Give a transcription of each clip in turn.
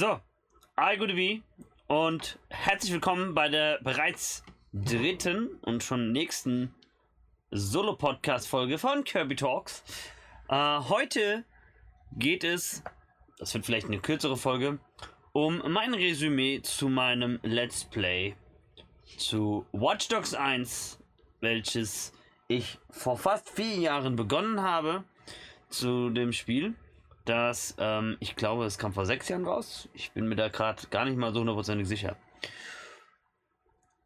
So, all gute wie und herzlich willkommen bei der bereits dritten und schon nächsten Solo-Podcast-Folge von Kirby Talks. Äh, heute geht es, das wird vielleicht eine kürzere Folge, um mein Resümee zu meinem Let's Play zu Watch Dogs 1, welches ich vor fast vier Jahren begonnen habe zu dem Spiel. Das, ähm, ich glaube, es kam vor sechs Jahren raus. Ich bin mir da gerade gar nicht mal so hundertprozentig sicher.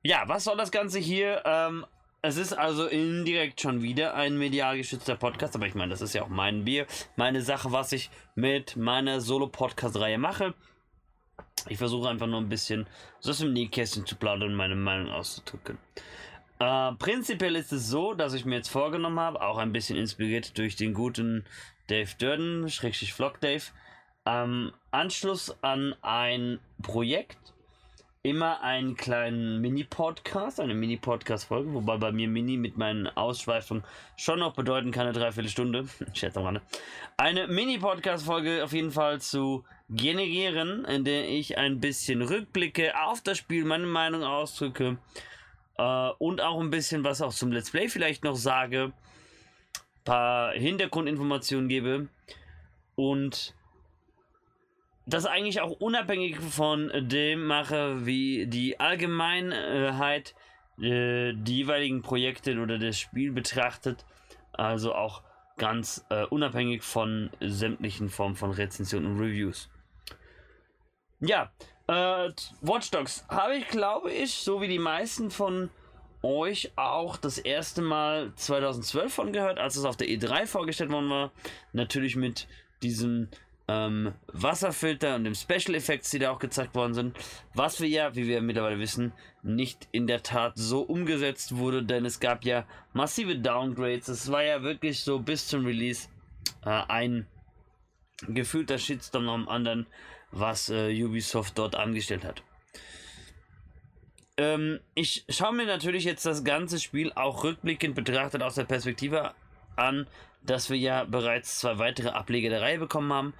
Ja, was soll das Ganze hier? Ähm, es ist also indirekt schon wieder ein medial geschützter Podcast, aber ich meine, das ist ja auch mein Bier, meine Sache, was ich mit meiner Solo-Podcast-Reihe mache. Ich versuche einfach nur ein bisschen so aus dem Nähkästchen zu plaudern und meine Meinung auszudrücken. Äh, prinzipiell ist es so, dass ich mir jetzt vorgenommen habe, auch ein bisschen inspiriert durch den guten Dave Durden, Schrägstrich Vlog Dave, ähm, Anschluss an ein Projekt, immer einen kleinen Mini-Podcast, eine Mini-Podcast-Folge, wobei bei mir Mini mit meinen Ausschweifungen schon noch bedeuten kann, eine Dreiviertelstunde, schätze mal, eine Mini-Podcast-Folge auf jeden Fall zu generieren, in der ich ein bisschen Rückblicke auf das Spiel, meine Meinung ausdrücke, äh, und auch ein bisschen was auch zum Let's Play vielleicht noch sage. Paar Hintergrundinformationen gebe. Und das eigentlich auch unabhängig von dem mache, wie die Allgemeinheit äh, die jeweiligen Projekte oder das Spiel betrachtet. Also auch ganz äh, unabhängig von sämtlichen Formen von Rezensionen und Reviews. Ja, äh, Watch Dogs habe ich, glaube ich, so wie die meisten von euch auch das erste Mal 2012 von gehört, als es auf der E3 vorgestellt worden war. Natürlich mit diesem ähm, Wasserfilter und dem Special Effects, die da auch gezeigt worden sind. Was wir ja, wie wir mittlerweile wissen, nicht in der Tat so umgesetzt wurde, denn es gab ja massive Downgrades. Es war ja wirklich so bis zum Release äh, ein gefühlter Shitstorm am anderen was äh, Ubisoft dort angestellt hat. Ähm, ich schaue mir natürlich jetzt das ganze Spiel auch rückblickend betrachtet aus der Perspektive an, dass wir ja bereits zwei weitere Ableger der Reihe bekommen haben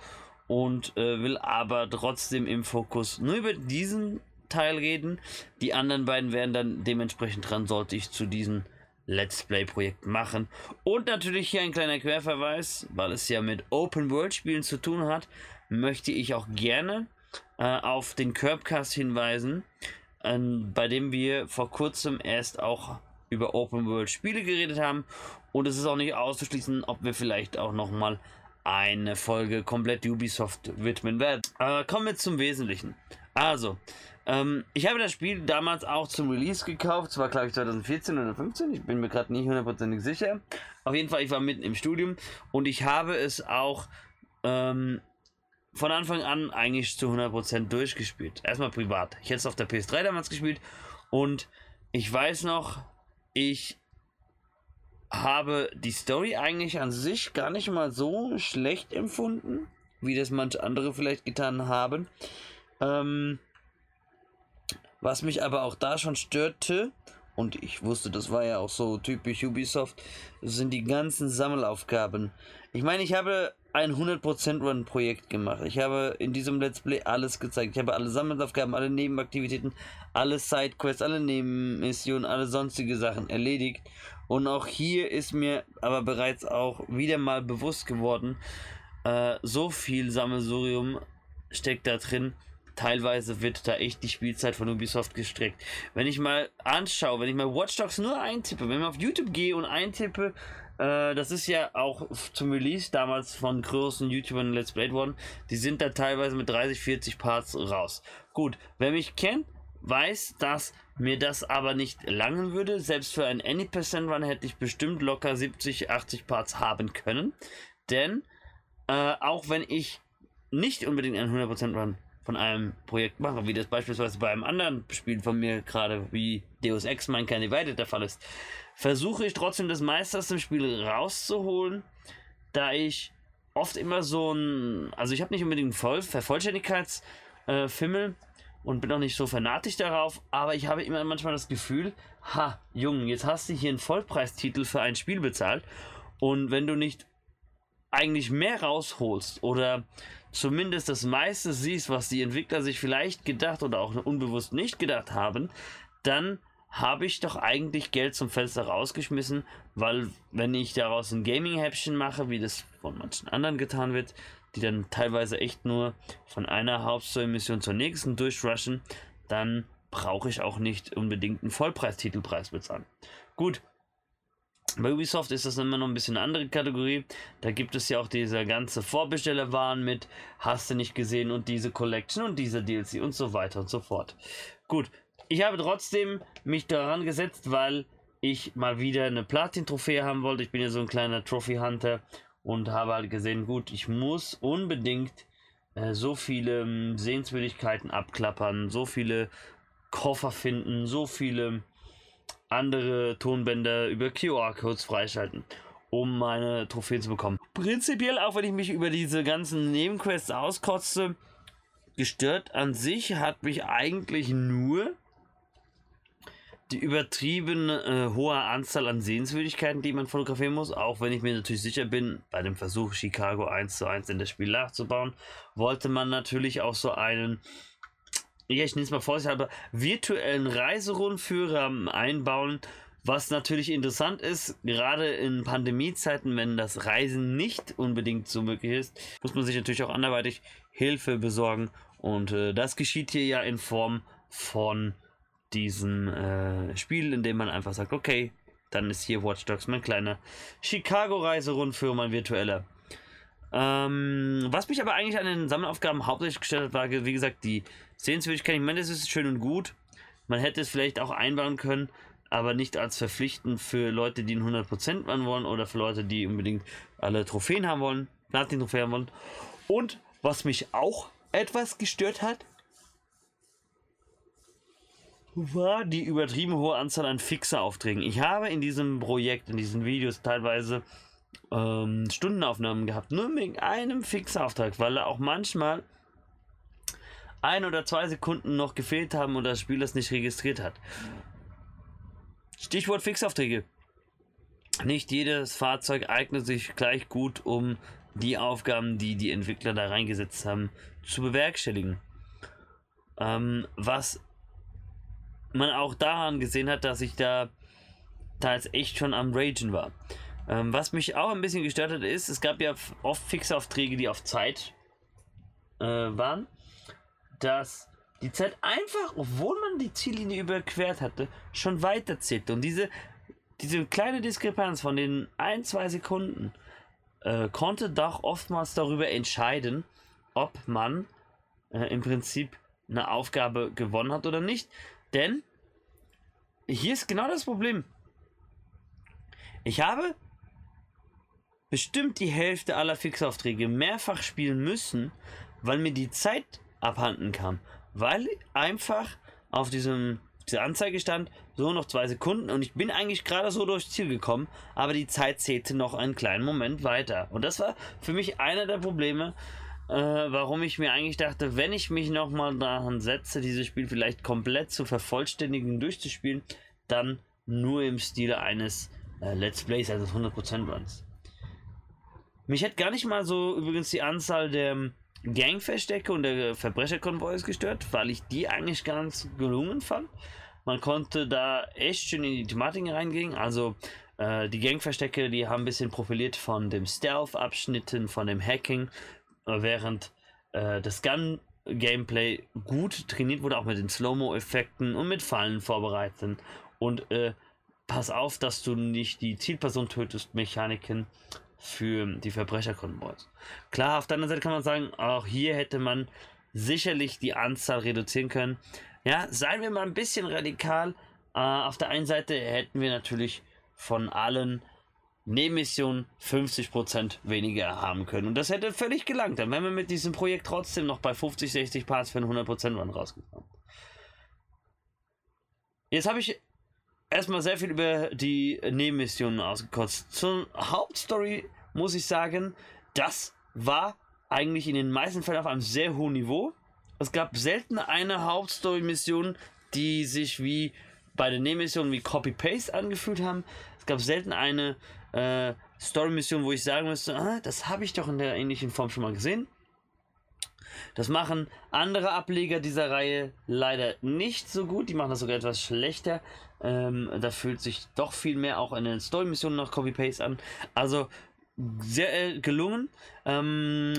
und äh, will aber trotzdem im Fokus nur über diesen Teil reden. Die anderen beiden werden dann dementsprechend dran, sollte ich zu diesen Let's Play Projekt machen. Und natürlich hier ein kleiner Querverweis, weil es ja mit Open World Spielen zu tun hat möchte ich auch gerne äh, auf den Curbcast hinweisen, äh, bei dem wir vor kurzem erst auch über Open World Spiele geredet haben. Und es ist auch nicht auszuschließen, ob wir vielleicht auch nochmal eine Folge komplett Ubisoft widmen werden. Aber kommen wir zum Wesentlichen. Also, ähm, ich habe das Spiel damals auch zum Release gekauft. Zwar glaube ich 2014 oder 2015. Ich bin mir gerade nicht hundertprozentig sicher. Auf jeden Fall, ich war mitten im Studium und ich habe es auch ähm, von Anfang an eigentlich zu 100% durchgespielt. Erstmal privat. Ich hätte es auf der PS3 damals gespielt und ich weiß noch, ich habe die Story eigentlich an sich gar nicht mal so schlecht empfunden, wie das manche andere vielleicht getan haben. Ähm, was mich aber auch da schon störte, und ich wusste, das war ja auch so typisch Ubisoft, sind die ganzen Sammelaufgaben. Ich meine, ich habe ein 100% Run-Projekt gemacht. Ich habe in diesem Let's Play alles gezeigt. Ich habe alle Sammelaufgaben, alle Nebenaktivitäten, alle Sidequests, alle Nebenmissionen, alle sonstige Sachen erledigt. Und auch hier ist mir aber bereits auch wieder mal bewusst geworden, äh, so viel Sammelsurium steckt da drin. Teilweise wird da echt die Spielzeit von Ubisoft gestreckt. Wenn ich mal anschaue, wenn ich mal Watch Dogs nur eintippe, wenn ich auf YouTube gehe und eintippe, äh, das ist ja auch zum Release damals von großen YouTubern Let's Play worden. Die sind da teilweise mit 30, 40 Parts raus. Gut, wer mich kennt, weiß, dass mir das aber nicht langen würde. Selbst für ein Any% Run hätte ich bestimmt locker 70, 80 Parts haben können. Denn äh, auch wenn ich nicht unbedingt einen 100% Run von einem Projekt mache, wie das beispielsweise bei einem anderen Spiel von mir gerade wie Deus Ex Mankind Divided der Fall ist, versuche ich trotzdem das meiste aus dem Spiel rauszuholen, da ich oft immer so ein, also ich habe nicht unbedingt Voll Vervollständigkeitsfimmel äh, und bin auch nicht so fanatisch darauf, aber ich habe immer manchmal das Gefühl, ha, Junge, jetzt hast du hier einen Vollpreistitel für ein Spiel bezahlt und wenn du nicht eigentlich mehr rausholst oder zumindest das meiste siehst, was die Entwickler sich vielleicht gedacht oder auch unbewusst nicht gedacht haben, dann habe ich doch eigentlich Geld zum Fenster rausgeschmissen, weil wenn ich daraus ein Gaming-Häppchen mache, wie das von manchen anderen getan wird, die dann teilweise echt nur von einer Hauptstory-Mission zur nächsten durchrushen, dann brauche ich auch nicht unbedingt einen Vollpreis-Titelpreis bezahlen. Gut, bei Ubisoft ist das immer noch ein bisschen eine andere Kategorie. Da gibt es ja auch diese ganze Vorbestellerwaren mit Hast du nicht gesehen und diese Collection und diese DLC und so weiter und so fort. Gut, ich habe trotzdem mich daran gesetzt, weil ich mal wieder eine Platin-Trophäe haben wollte. Ich bin ja so ein kleiner Trophy-Hunter und habe halt gesehen, gut, ich muss unbedingt äh, so viele äh, Sehenswürdigkeiten abklappern, so viele Koffer finden, so viele andere Tonbänder über QR-Codes freischalten, um meine Trophäe zu bekommen. Prinzipiell, auch wenn ich mich über diese ganzen Nebenquests auskotze, gestört an sich hat mich eigentlich nur die übertrieben äh, hohe Anzahl an Sehenswürdigkeiten, die man fotografieren muss, auch wenn ich mir natürlich sicher bin, bei dem Versuch Chicago 1 zu 1 in das Spiel nachzubauen, wollte man natürlich auch so einen ja, ich nenne es mal vorsichtshalber, virtuellen Reiserundführer einbauen, was natürlich interessant ist, gerade in Pandemiezeiten, wenn das Reisen nicht unbedingt so möglich ist, muss man sich natürlich auch anderweitig Hilfe besorgen. Und äh, das geschieht hier ja in Form von diesem äh, Spiel, in dem man einfach sagt, okay, dann ist hier Watch Dogs mein kleiner Chicago-Reiserundführer, mein virtueller. Ähm, was mich aber eigentlich an den Sammelaufgaben hauptsächlich gestellt hat, war, wie gesagt, die Sehenswürdigkeit. Ich meine, das ist schön und gut. Man hätte es vielleicht auch einbauen können, aber nicht als verpflichtend für Leute, die einen 100% machen wollen oder für Leute, die unbedingt alle Trophäen haben wollen, Platin-Trophäen haben wollen. Und was mich auch etwas gestört hat, war die übertrieben hohe Anzahl an Fixer-Aufträgen. Ich habe in diesem Projekt, in diesen Videos teilweise ähm, Stundenaufnahmen gehabt, nur wegen einem Fixauftrag, weil er auch manchmal ein oder zwei Sekunden noch gefehlt haben und das Spiel das nicht registriert hat. Stichwort Fixaufträge. Nicht jedes Fahrzeug eignet sich gleich gut, um die Aufgaben, die die Entwickler da reingesetzt haben, zu bewerkstelligen. Ähm, was man auch daran gesehen hat, dass ich da teils echt schon am Ragen war. Ähm, was mich auch ein bisschen gestört hat, ist, es gab ja oft Fixaufträge, die auf Zeit äh, waren, dass die Zeit einfach, obwohl man die Ziellinie überquert hatte, schon weiterzählte. Und diese, diese kleine Diskrepanz von den ein, zwei Sekunden äh, konnte doch oftmals darüber entscheiden, ob man äh, im Prinzip eine Aufgabe gewonnen hat oder nicht. Denn hier ist genau das Problem. Ich habe bestimmt die Hälfte aller Fixaufträge mehrfach spielen müssen, weil mir die Zeit abhanden kam. Weil einfach auf diesem diese Anzeige stand, so noch zwei Sekunden und ich bin eigentlich gerade so durchs Ziel gekommen, aber die Zeit zählte noch einen kleinen Moment weiter. Und das war für mich einer der Probleme, äh, warum ich mir eigentlich dachte, wenn ich mich nochmal daran setze, dieses Spiel vielleicht komplett zu vervollständigen, durchzuspielen, dann nur im Stile eines äh, Let's Plays, also 100% Runs. Mich hätte gar nicht mal so übrigens die Anzahl der Gangverstecke und der Verbrecherkonvois gestört, weil ich die eigentlich ganz gelungen fand. Man konnte da echt schön in die Thematiken reingehen. Also äh, die Gangverstecke, die haben ein bisschen profiliert von dem Stealth-Abschnitten, von dem Hacking, äh, während äh, das Gun-Gameplay gut trainiert wurde, auch mit den Slow-Mo-Effekten und mit Fallen vorbereiten. Und äh, pass auf, dass du nicht die Zielperson tötest, Mechaniken für die Verbrecherkonvois. Klar, auf der anderen Seite kann man sagen, auch hier hätte man sicherlich die Anzahl reduzieren können. Ja, seien wir mal ein bisschen radikal. Äh, auf der einen Seite hätten wir natürlich von allen Nebenmissionen 50% weniger haben können. Und das hätte völlig gelangt. Dann wären wir mit diesem Projekt trotzdem noch bei 50, 60 Parts für einen 100% Run rausgekommen. Jetzt habe ich erstmal sehr viel über die Nebenmissionen ausgekotzt. Zur Hauptstory muss ich sagen, das war eigentlich in den meisten Fällen auf einem sehr hohen Niveau. Es gab selten eine Hauptstory-Mission, die sich wie bei den Nebenmissionen wie Copy-Paste angefühlt haben. Es gab selten eine, äh, Story-Missionen, wo ich sagen müsste, ah, das habe ich doch in der ähnlichen Form schon mal gesehen. Das machen andere Ableger dieser Reihe leider nicht so gut. Die machen das sogar etwas schlechter. Ähm, da fühlt sich doch viel mehr auch in den Story-Missionen noch Copy-Paste an. Also sehr äh, gelungen. Ähm,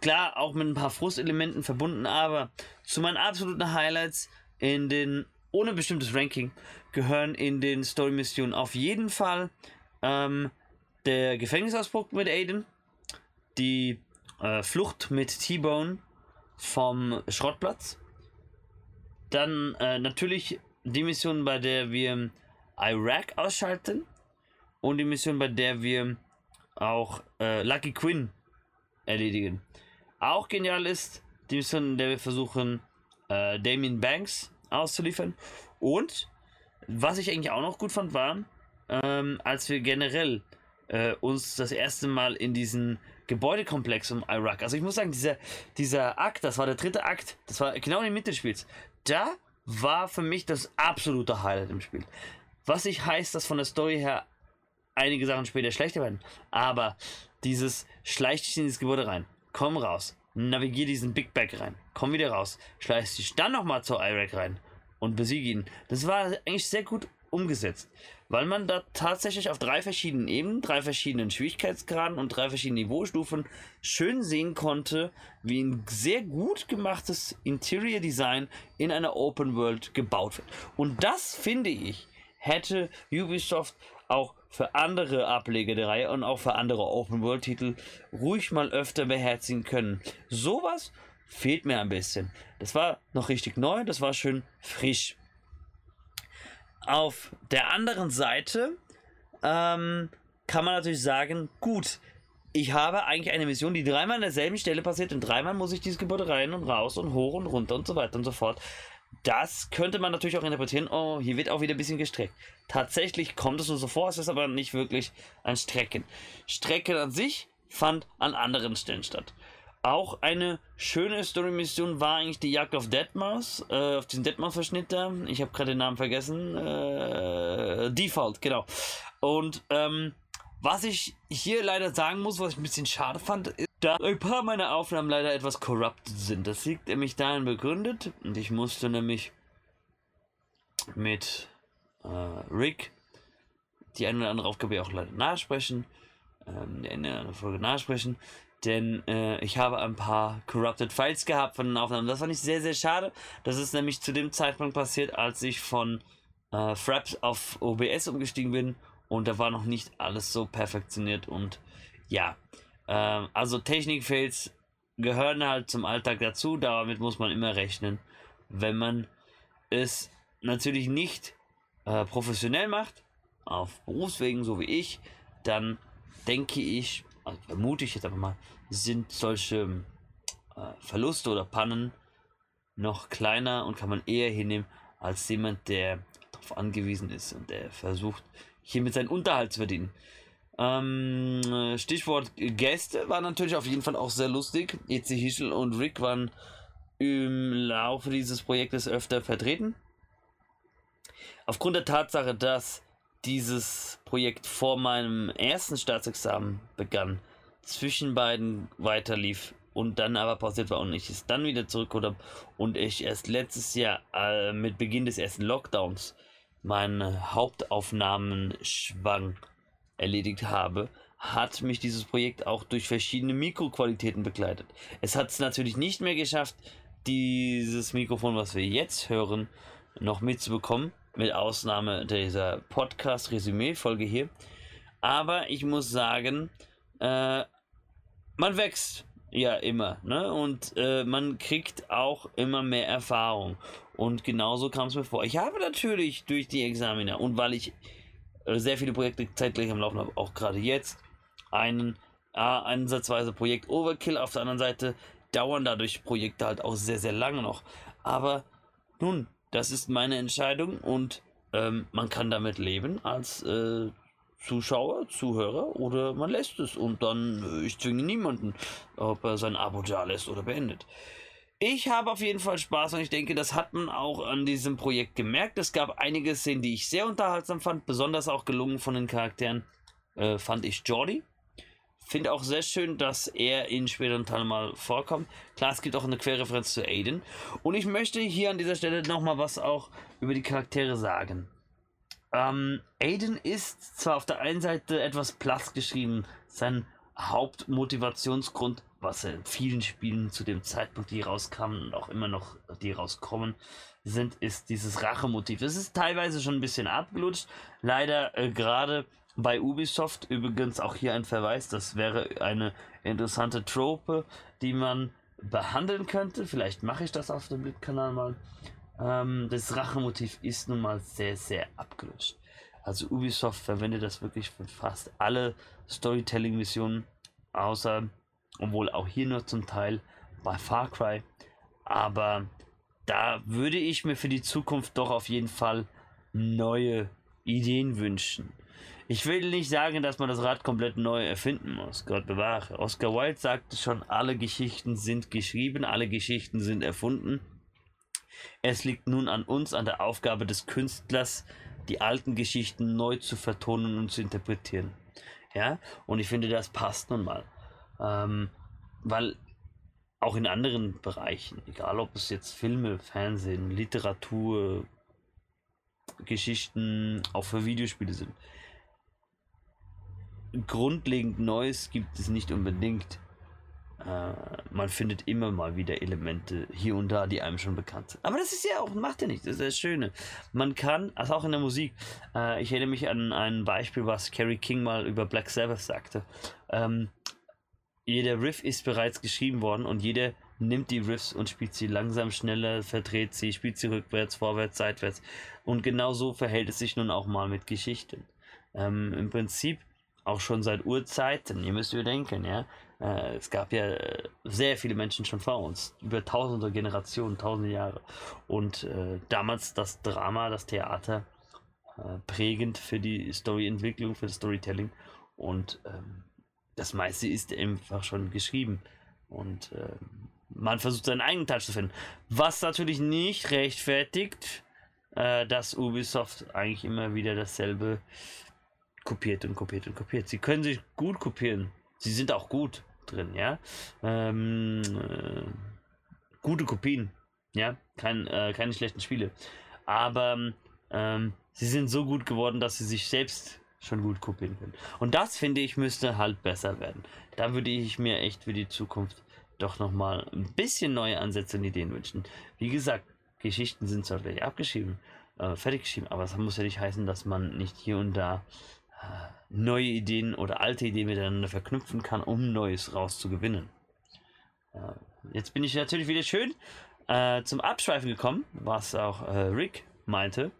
klar, auch mit ein paar Frustelementen verbunden, aber zu meinen absoluten Highlights in den, ohne bestimmtes Ranking, gehören in den Story-Missionen auf jeden Fall ähm, der Gefängnisausbruch mit Aiden, die äh, Flucht mit T-Bone vom Schrottplatz, dann äh, natürlich die Mission, bei der wir Iraq ausschalten und die Mission, bei der wir auch äh, Lucky Quinn erledigen. Auch genial ist die Mission, in der wir versuchen, äh, Damien Banks auszuliefern. Und was ich eigentlich auch noch gut fand, war, ähm, als wir generell äh, uns das erste Mal in diesen Gebäudekomplex um Iraq, also ich muss sagen, dieser, dieser Akt, das war der dritte Akt, das war genau in der Mitte des Spiels, da war für mich das absolute Highlight im Spiel. Was nicht heißt, dass von der Story her einige Sachen später schlechter werden. Aber dieses schleicht dich in dieses Gebäude rein, komm raus, navigier diesen Big Bag rein, komm wieder raus, schleicht dich dann nochmal zur Iraq rein und besiege ihn. Das war eigentlich sehr gut umgesetzt, weil man da tatsächlich auf drei verschiedenen Ebenen, drei verschiedenen Schwierigkeitsgraden und drei verschiedenen Niveaustufen schön sehen konnte, wie ein sehr gut gemachtes Interior Design in einer Open World gebaut wird. Und das finde ich hätte Ubisoft auch für andere Ableger der Reihe und auch für andere Open-World-Titel ruhig mal öfter beherzigen können. Sowas fehlt mir ein bisschen. Das war noch richtig neu, das war schön frisch. Auf der anderen Seite ähm, kann man natürlich sagen, gut, ich habe eigentlich eine Mission, die dreimal an derselben Stelle passiert und dreimal muss ich dieses Gebäude rein und raus und hoch und runter und so weiter und so fort. Das könnte man natürlich auch interpretieren, oh, hier wird auch wieder ein bisschen gestreckt. Tatsächlich kommt es nur so vor, es ist aber nicht wirklich ein Strecken. Strecken an sich fand an anderen Stellen statt. Auch eine schöne Story-Mission war eigentlich die Jagd auf Deadmaus, äh, auf diesen Deadmaus-Verschnitt da. Ich habe gerade den Namen vergessen. Äh, Default, genau. Und ähm, was ich hier leider sagen muss, was ich ein bisschen schade fand, ist, dass ein paar meiner Aufnahmen leider etwas corrupted sind. Das liegt nämlich darin begründet und ich musste nämlich mit äh, Rick die eine oder andere Aufgabe auch leider nachsprechen, ähm, die eine oder andere Folge nachsprechen, denn äh, ich habe ein paar corrupted Files gehabt von den Aufnahmen. Das fand ich sehr, sehr schade. Das ist nämlich zu dem Zeitpunkt passiert, als ich von äh, Fraps auf OBS umgestiegen bin und da war noch nicht alles so perfektioniert und ja, ähm, also Technikfails gehören halt zum Alltag dazu, damit muss man immer rechnen. Wenn man es natürlich nicht äh, professionell macht, auf Berufswegen, so wie ich, dann denke ich, also vermute ich jetzt einfach mal, sind solche äh, Verluste oder Pannen noch kleiner und kann man eher hinnehmen als jemand, der darauf angewiesen ist und der versucht, hiermit seinen Unterhalt zu verdienen. Ähm, Stichwort Gäste war natürlich auf jeden Fall auch sehr lustig. E.C. Hischel und Rick waren im Laufe dieses Projektes öfter vertreten. Aufgrund der Tatsache, dass dieses Projekt vor meinem ersten Staatsexamen begann, zwischen beiden weiterlief und dann aber pausiert war und ich es dann wieder zurückgeholt habe und ich erst letztes Jahr äh, mit Beginn des ersten Lockdowns meine Hauptaufnahmen schwang erledigt habe, hat mich dieses Projekt auch durch verschiedene Mikroqualitäten begleitet. Es hat es natürlich nicht mehr geschafft, dieses Mikrofon, was wir jetzt hören, noch mitzubekommen, mit Ausnahme dieser Podcast-Resümee-Folge hier. Aber ich muss sagen, äh, man wächst ja immer, ne? Und äh, man kriegt auch immer mehr Erfahrung. Und genauso kam es mir vor. Ich habe natürlich durch die Examiner und weil ich äh, sehr viele Projekte zeitgleich am Laufen habe, auch gerade jetzt, einen äh, ansatzweise Projekt Overkill, auf der anderen Seite dauern dadurch Projekte halt auch sehr, sehr lange noch. Aber nun, das ist meine Entscheidung und ähm, man kann damit leben als äh, Zuschauer, Zuhörer oder man lässt es und dann, äh, ich zwinge niemanden, ob er sein Abo da lässt oder beendet. Ich habe auf jeden Fall Spaß und ich denke, das hat man auch an diesem Projekt gemerkt. Es gab einige Szenen, die ich sehr unterhaltsam fand, besonders auch gelungen von den Charakteren. äh, fand ich Jordi. Finde auch sehr schön, dass er in späteren Teilen mal vorkommt. Klar, es gibt auch eine Querreferenz zu Aiden. Und ich möchte hier an dieser Stelle nochmal was auch über die Charaktere sagen. Ähm, Aiden ist zwar auf der einen Seite etwas platt geschrieben, sein Hauptmotivationsgrund, was in vielen Spielen zu dem Zeitpunkt, die rauskamen und auch immer noch die rauskommen, sind, ist dieses Rachemotiv. Es ist teilweise schon ein bisschen abgelutscht. Leider äh, gerade bei Ubisoft übrigens auch hier ein Verweis, das wäre eine interessante Trope, die man behandeln könnte. Vielleicht mache ich das auf dem Blit-Kanal mal. Ähm, das Rachemotiv ist nun mal sehr, sehr abgelutscht. Also Ubisoft verwendet das wirklich für fast alle Storytelling-Missionen, außer, obwohl auch hier nur zum Teil bei Far Cry. Aber da würde ich mir für die Zukunft doch auf jeden Fall neue Ideen wünschen. Ich will nicht sagen, dass man das Rad komplett neu erfinden muss. Gott bewahre. Oscar Wilde sagte schon, alle Geschichten sind geschrieben, alle Geschichten sind erfunden. Es liegt nun an uns, an der Aufgabe des Künstlers, die alten Geschichten neu zu vertonen und zu interpretieren. Ja, und ich finde, das passt nun mal. Ähm, weil auch in anderen Bereichen, egal ob es jetzt Filme, Fernsehen, Literatur, Geschichten, auch für Videospiele sind, grundlegend Neues gibt es nicht unbedingt. Äh, man findet immer mal wieder Elemente hier und da, die einem schon bekannt sind. Aber das ist ja auch, macht ja nichts, das ist das Schöne. Man kann, also auch in der Musik, äh, ich erinnere mich an ein Beispiel, was Kerry King mal über Black Sabbath sagte. Ähm, jeder Riff ist bereits geschrieben worden und jeder nimmt die Riffs und spielt sie langsam schneller, verdreht sie, spielt sie rückwärts, vorwärts, seitwärts. Und genau so verhält es sich nun auch mal mit Geschichten. Ähm, Im Prinzip auch schon seit Urzeiten, ihr müsst überdenken, ja, äh, es gab ja äh, sehr viele Menschen schon vor uns, über tausende Generationen, tausende Jahre. Und äh, damals das Drama, das Theater äh, prägend für die Storyentwicklung, für das Storytelling. Und ähm, das meiste ist einfach schon geschrieben. Und äh, man versucht seinen eigenen Touch zu finden. Was natürlich nicht rechtfertigt, äh, dass Ubisoft eigentlich immer wieder dasselbe kopiert und kopiert und kopiert. Sie können sich gut kopieren. Sie sind auch gut drin, ja. Ähm, äh, gute Kopien, ja. Kein, äh, keine schlechten Spiele. Aber ähm, sie sind so gut geworden, dass sie sich selbst schon gut kopieren können. Und das finde ich müsste halt besser werden. Da würde ich mir echt für die Zukunft doch nochmal ein bisschen neue Ansätze und Ideen wünschen. Wie gesagt, Geschichten sind zwar gleich abgeschrieben, äh, fertig geschrieben, aber das muss ja nicht heißen, dass man nicht hier und da neue Ideen oder alte Ideen miteinander verknüpfen kann, um Neues rauszugewinnen. Ja, jetzt bin ich natürlich wieder schön äh, zum Abschweifen gekommen, was auch äh, Rick meinte.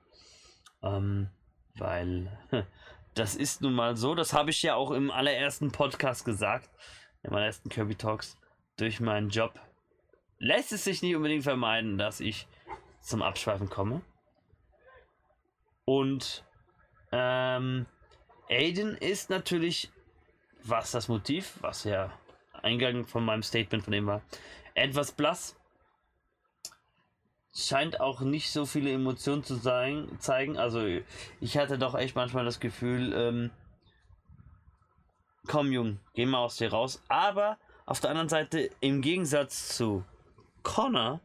Ähm, weil das ist nun mal so, das habe ich ja auch im allerersten Podcast gesagt, in meinen ersten Kirby Talks, durch meinen Job lässt es sich nicht unbedingt vermeiden, dass ich zum Abschweifen komme. Und ähm, Aiden ist natürlich, was das Motiv, was ja Eingang von meinem Statement von ihm war, etwas blass. Scheint auch nicht so viele Emotionen zu sein, zeigen. Also ich hatte doch echt manchmal das Gefühl, ähm, komm Jung, geh mal aus dir raus. Aber auf der anderen Seite, im Gegensatz zu Connor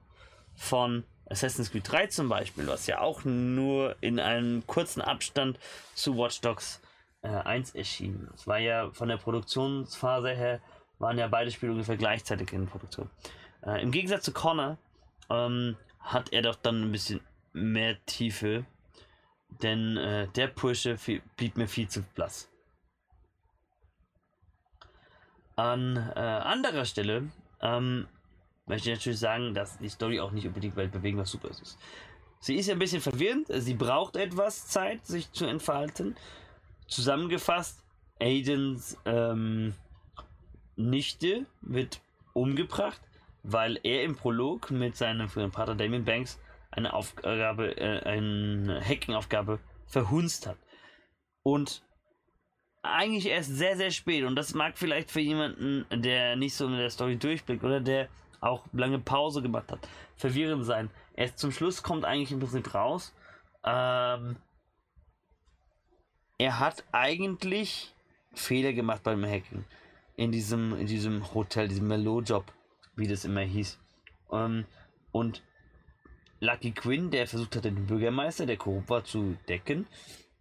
von Assassin's Creed 3 zum Beispiel, was ja auch nur in einem kurzen Abstand zu Watch Dogs äh, 1 erschienen. Es war ja von der Produktionsphase her, waren ja beide Spiele ungefähr gleichzeitig in Produktion. Äh, Im Gegensatz zu Connor ähm, hat er doch dann ein bisschen mehr Tiefe, denn äh, der Pusher blieb mir viel zu blass. An äh, anderer Stelle ähm, möchte ich natürlich sagen, dass die Story auch nicht unbedingt weltbewegend was super ist. Sie ist ja ein bisschen verwirrend, sie braucht etwas Zeit, sich zu entfalten. Zusammengefasst, Aidens ähm, Nichte wird umgebracht, weil er im Prolog mit seinem früheren Partner Damien Banks eine Aufgabe, äh, eine Hacking-Aufgabe verhunzt hat. Und eigentlich erst sehr, sehr spät. Und das mag vielleicht für jemanden, der nicht so in der Story durchblickt oder der auch lange Pause gemacht hat, verwirrend sein. Erst zum Schluss kommt eigentlich im Prinzip raus, ähm, er hat eigentlich Fehler gemacht beim Hacken. In diesem, in diesem Hotel, diesem Melo-Job, wie das immer hieß. Ähm, und Lucky Quinn, der versucht hat, den Bürgermeister, der korrupt war, zu decken,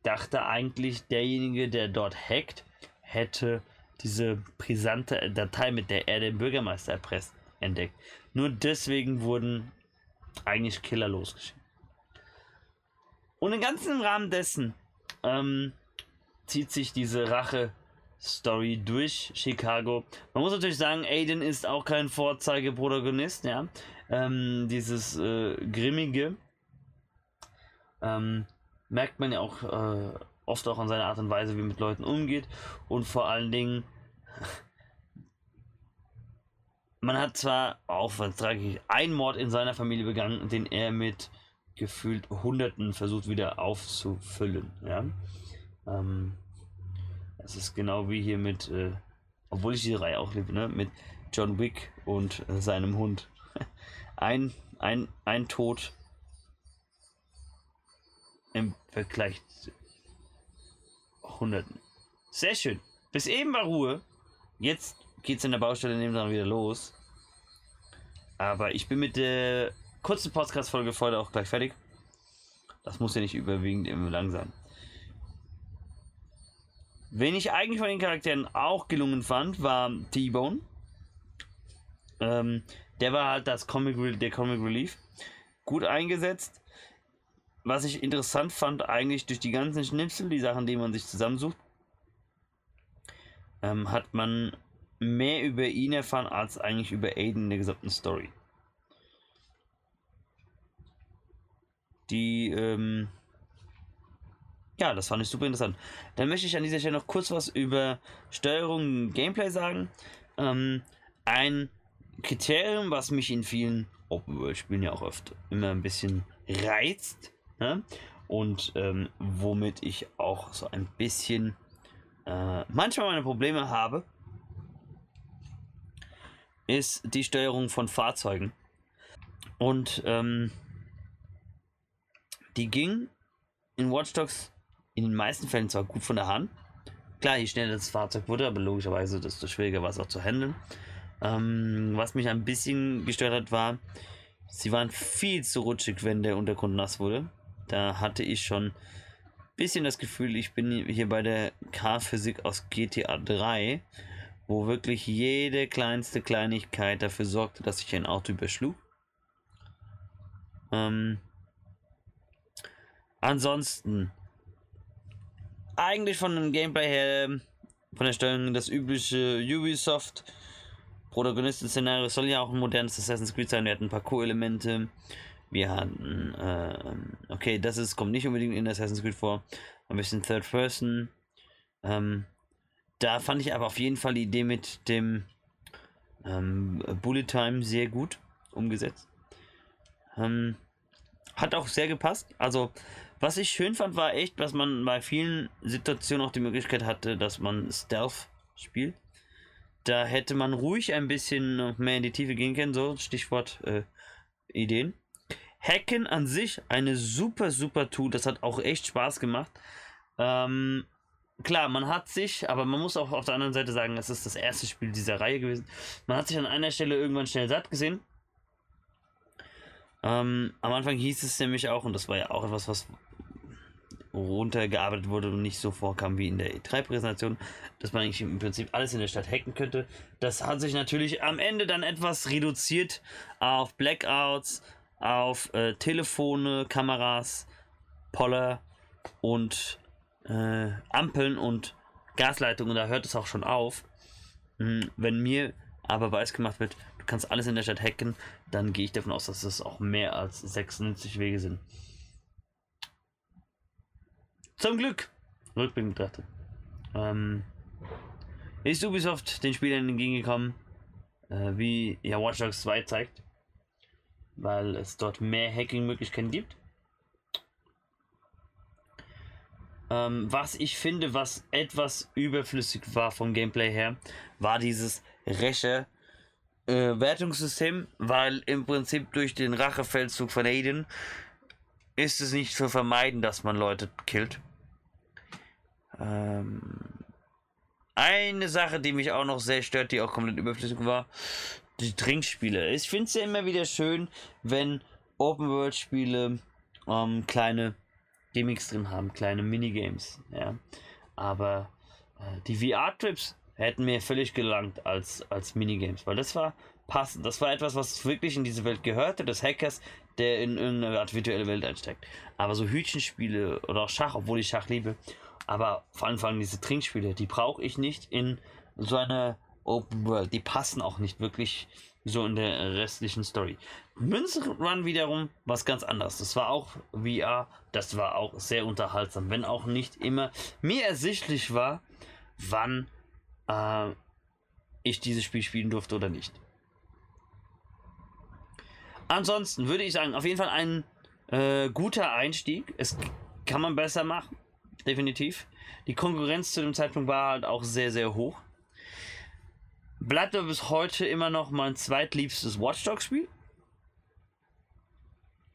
dachte eigentlich, derjenige, der dort hackt, hätte diese brisante Datei, mit der er den Bürgermeister erpresst, entdeckt. Nur deswegen wurden eigentlich Killer losgeschickt. Und im ganzen Rahmen dessen ähm, zieht sich diese Rache-Story durch Chicago. Man muss natürlich sagen, Aiden ist auch kein Vorzeigeprotagonist, ja. Ähm, dieses äh, Grimmige ähm, merkt man ja auch äh, oft auch an seiner Art und Weise, wie er mit Leuten umgeht. Und vor allen Dingen, man hat zwar, auch was tragisch, einen Mord in seiner Familie begangen, den er mit gefühlt Hunderten versucht wieder aufzufüllen. Ja. Ähm, es ist genau wie hier mit, äh, obwohl ich die Reihe auch liebe, ne, mit John Wick und äh, seinem Hund. Ein, ein, ein Tod im Vergleich zu Hunderten. Sehr schön. Bis eben war Ruhe. Jetzt geht's in der Baustelle nebenan wieder los. Aber ich bin mit der kurzen Podcast-Folge heute auch gleich fertig. Das muss ja nicht überwiegend immer lang sein. Wen ich eigentlich von den Charakteren auch gelungen fand, war T-Bone. Ähm, der war halt das Comic, der Comic Relief. Gut eingesetzt. Was ich interessant fand, eigentlich durch die ganzen Schnipsel, die Sachen, die man sich zusammensucht, ähm, hat man mehr über ihn erfahren als eigentlich über Aiden in der gesamten Story. Die, ähm, ja, das fand ich super interessant. Dann möchte ich an dieser Stelle noch kurz was über Steuerung Gameplay sagen. Ähm, ein Kriterium, was mich in vielen Open-World-Spielen ja auch oft immer ein bisschen reizt ne? und ähm, womit ich auch so ein bisschen äh, manchmal meine Probleme habe, ist die Steuerung von Fahrzeugen. Und ähm, die ging in Watch Dogs in den meisten Fällen zwar gut von der Hand. Klar, je schneller das Fahrzeug wurde, aber logischerweise desto schwieriger war es auch zu handeln. Ähm, was mich ein bisschen gestört hat, war, sie waren viel zu rutschig, wenn der Untergrund nass wurde. Da hatte ich schon ein bisschen das Gefühl, ich bin hier bei der K-Physik aus GTA 3, wo wirklich jede kleinste Kleinigkeit dafür sorgte, dass ich ein Auto überschlug. Ähm, ansonsten, eigentlich von dem Gameplay her, von der Steuerung das übliche Ubisoft. Protagonisten-Szenario soll ja auch ein modernes Assassin's Creed sein. Wir hatten Parcours-Elemente. Wir hatten, äh, okay, das ist, kommt nicht unbedingt in Assassin's Creed vor. Ein bisschen Third Person. Ähm, da fand ich aber auf jeden Fall die Idee mit dem ähm, Bullet Time sehr gut umgesetzt. Ähm, hat auch sehr gepasst. Also, was ich schön fand, war echt, dass man bei vielen Situationen auch die Möglichkeit hatte, dass man Stealth spielt. Da hätte man ruhig ein bisschen mehr in die Tiefe gehen können, so Stichwort äh, Ideen. Hacken an sich eine super, super Tool. Das hat auch echt Spaß gemacht. Ähm, klar, man hat sich, aber man muss auch auf der anderen Seite sagen, es ist das erste Spiel dieser Reihe gewesen. Man hat sich an einer Stelle irgendwann schnell satt gesehen. Ähm, am Anfang hieß es nämlich auch, und das war ja auch etwas, was runtergearbeitet wurde und nicht so vorkam wie in der E3-Präsentation, dass man eigentlich im Prinzip alles in der Stadt hacken könnte. Das hat sich natürlich am Ende dann etwas reduziert auf Blackouts, auf äh, Telefone, Kameras, Poller und äh, Ampeln und Gasleitungen. Da hört es auch schon auf. Hm, wenn mir aber weiß gemacht wird, du kannst alles in der Stadt hacken, dann gehe ich davon aus, dass es auch mehr als 96 Wege sind. Zum Glück, rückblickend betrachtet, ähm, ist Ubisoft den Spielern entgegengekommen, äh, wie ja Watch Dogs 2 zeigt. Weil es dort mehr Hacking-Möglichkeiten gibt. Ähm, was ich finde, was etwas überflüssig war vom Gameplay her, war dieses Räche äh, Wertungssystem, weil im Prinzip durch den Rachefeldzug von Aiden ist es nicht zu vermeiden, dass man Leute killt. Ähm, eine Sache, die mich auch noch sehr stört, die auch komplett überflüssig war, die Trinkspiele. Ich finde es ja immer wieder schön, wenn Open-World-Spiele ähm, kleine Gimmicks drin haben, kleine Minigames. Ja. Aber äh, die VR-Trips hätten mir völlig gelangt als, als Minigames, weil das war passend. Das war etwas, was wirklich in diese Welt gehörte, des Hackers, der in irgendeine virtuelle Welt einsteigt. Aber so Hütchenspiele oder auch Schach, obwohl ich Schach liebe, aber vor allem diese Trinkspiele, die brauche ich nicht in so einer Open World. Die passen auch nicht wirklich so in der restlichen Story. Münzen Run wiederum was ganz anderes. Das war auch VR, das war auch sehr unterhaltsam, wenn auch nicht immer mir ersichtlich war, wann äh, ich dieses Spiel spielen durfte oder nicht. Ansonsten würde ich sagen, auf jeden Fall ein äh, guter Einstieg. Es kann man besser machen, definitiv. Die Konkurrenz zu dem Zeitpunkt war halt auch sehr, sehr hoch. Bleibt aber bis heute immer noch mein zweitliebstes Watch Spiel.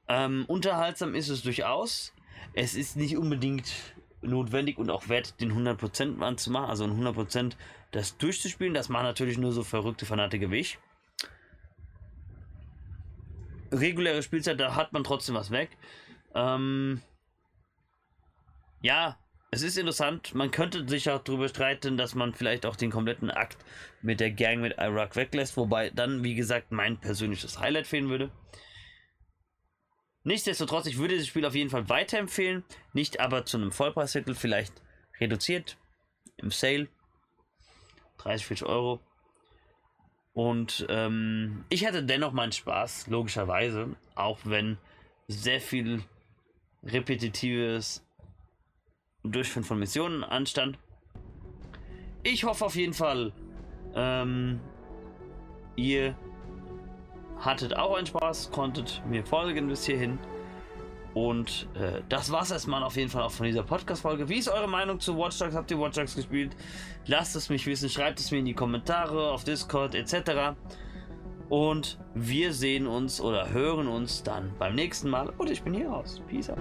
Ähm, unterhaltsam ist es durchaus. Es ist nicht unbedingt notwendig und auch wert, den 100% Mann zu machen, also ein 100% das durchzuspielen. Das machen natürlich nur so verrückte Fanatiker wie ich. Reguläre Spielzeit, da hat man trotzdem was weg. Ähm, ja, es ist interessant. Man könnte sich auch darüber streiten, dass man vielleicht auch den kompletten Akt mit der Gang mit Iraq weglässt, wobei dann, wie gesagt, mein persönliches Highlight fehlen würde. Nichtsdestotrotz, ich würde das Spiel auf jeden Fall weiterempfehlen, nicht aber zu einem Vollpreistitel, vielleicht reduziert im Sale. 30, 40 Euro. Und ähm, ich hatte dennoch meinen Spaß, logischerweise, auch wenn sehr viel repetitives Durchführen von Missionen anstand. Ich hoffe auf jeden Fall, ähm, ihr hattet auch einen Spaß, konntet mir folgen bis hierhin. Und äh, das war's erstmal auf jeden Fall auch von dieser Podcast-Folge. Wie ist eure Meinung zu Watch Dogs? Habt ihr Watch Dogs gespielt? Lasst es mich wissen, schreibt es mir in die Kommentare, auf Discord etc. Und wir sehen uns oder hören uns dann beim nächsten Mal. Und ich bin hier raus. Peace out.